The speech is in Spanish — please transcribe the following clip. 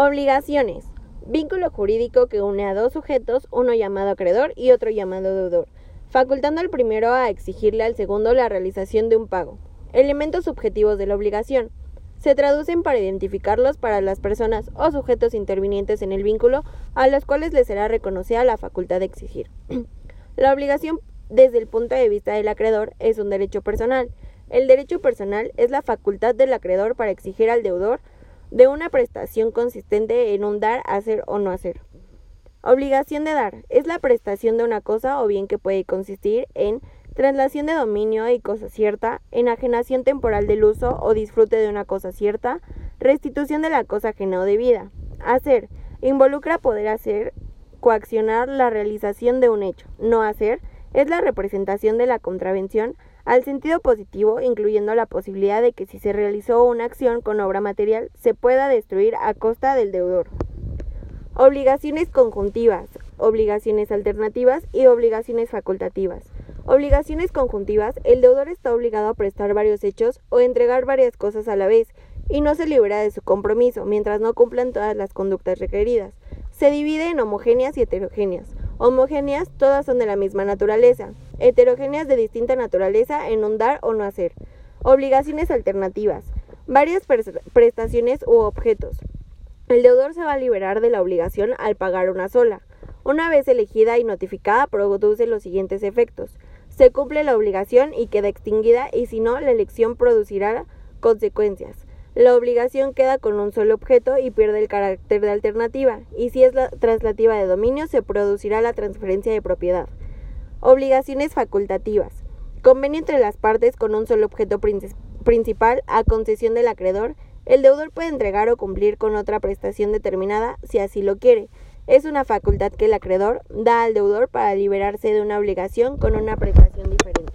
Obligaciones. Vínculo jurídico que une a dos sujetos, uno llamado acreedor y otro llamado deudor, facultando al primero a exigirle al segundo la realización de un pago. Elementos subjetivos de la obligación. Se traducen para identificarlos para las personas o sujetos intervinientes en el vínculo a los cuales les será reconocida la facultad de exigir. la obligación desde el punto de vista del acreedor es un derecho personal. El derecho personal es la facultad del acreedor para exigir al deudor de una prestación consistente en un dar, hacer o no hacer. Obligación de dar es la prestación de una cosa o bien que puede consistir en traslación de dominio y cosa cierta, enajenación temporal del uso o disfrute de una cosa cierta, restitución de la cosa ajena o debida. Hacer involucra poder hacer, coaccionar la realización de un hecho. No hacer es la representación de la contravención al sentido positivo, incluyendo la posibilidad de que si se realizó una acción con obra material, se pueda destruir a costa del deudor. Obligaciones conjuntivas, obligaciones alternativas y obligaciones facultativas. Obligaciones conjuntivas, el deudor está obligado a prestar varios hechos o entregar varias cosas a la vez y no se libera de su compromiso mientras no cumplan todas las conductas requeridas. Se divide en homogéneas y heterogéneas. Homogéneas, todas son de la misma naturaleza. Heterogéneas de distinta naturaleza en un dar o no hacer. Obligaciones alternativas. Varias prestaciones u objetos. El deudor se va a liberar de la obligación al pagar una sola. Una vez elegida y notificada, produce los siguientes efectos. Se cumple la obligación y queda extinguida y si no, la elección producirá consecuencias. La obligación queda con un solo objeto y pierde el carácter de alternativa, y si es la traslativa de dominio se producirá la transferencia de propiedad. Obligaciones facultativas. Convenio entre las partes con un solo objeto principal a concesión del acreedor. El deudor puede entregar o cumplir con otra prestación determinada si así lo quiere. Es una facultad que el acreedor da al deudor para liberarse de una obligación con una prestación diferente.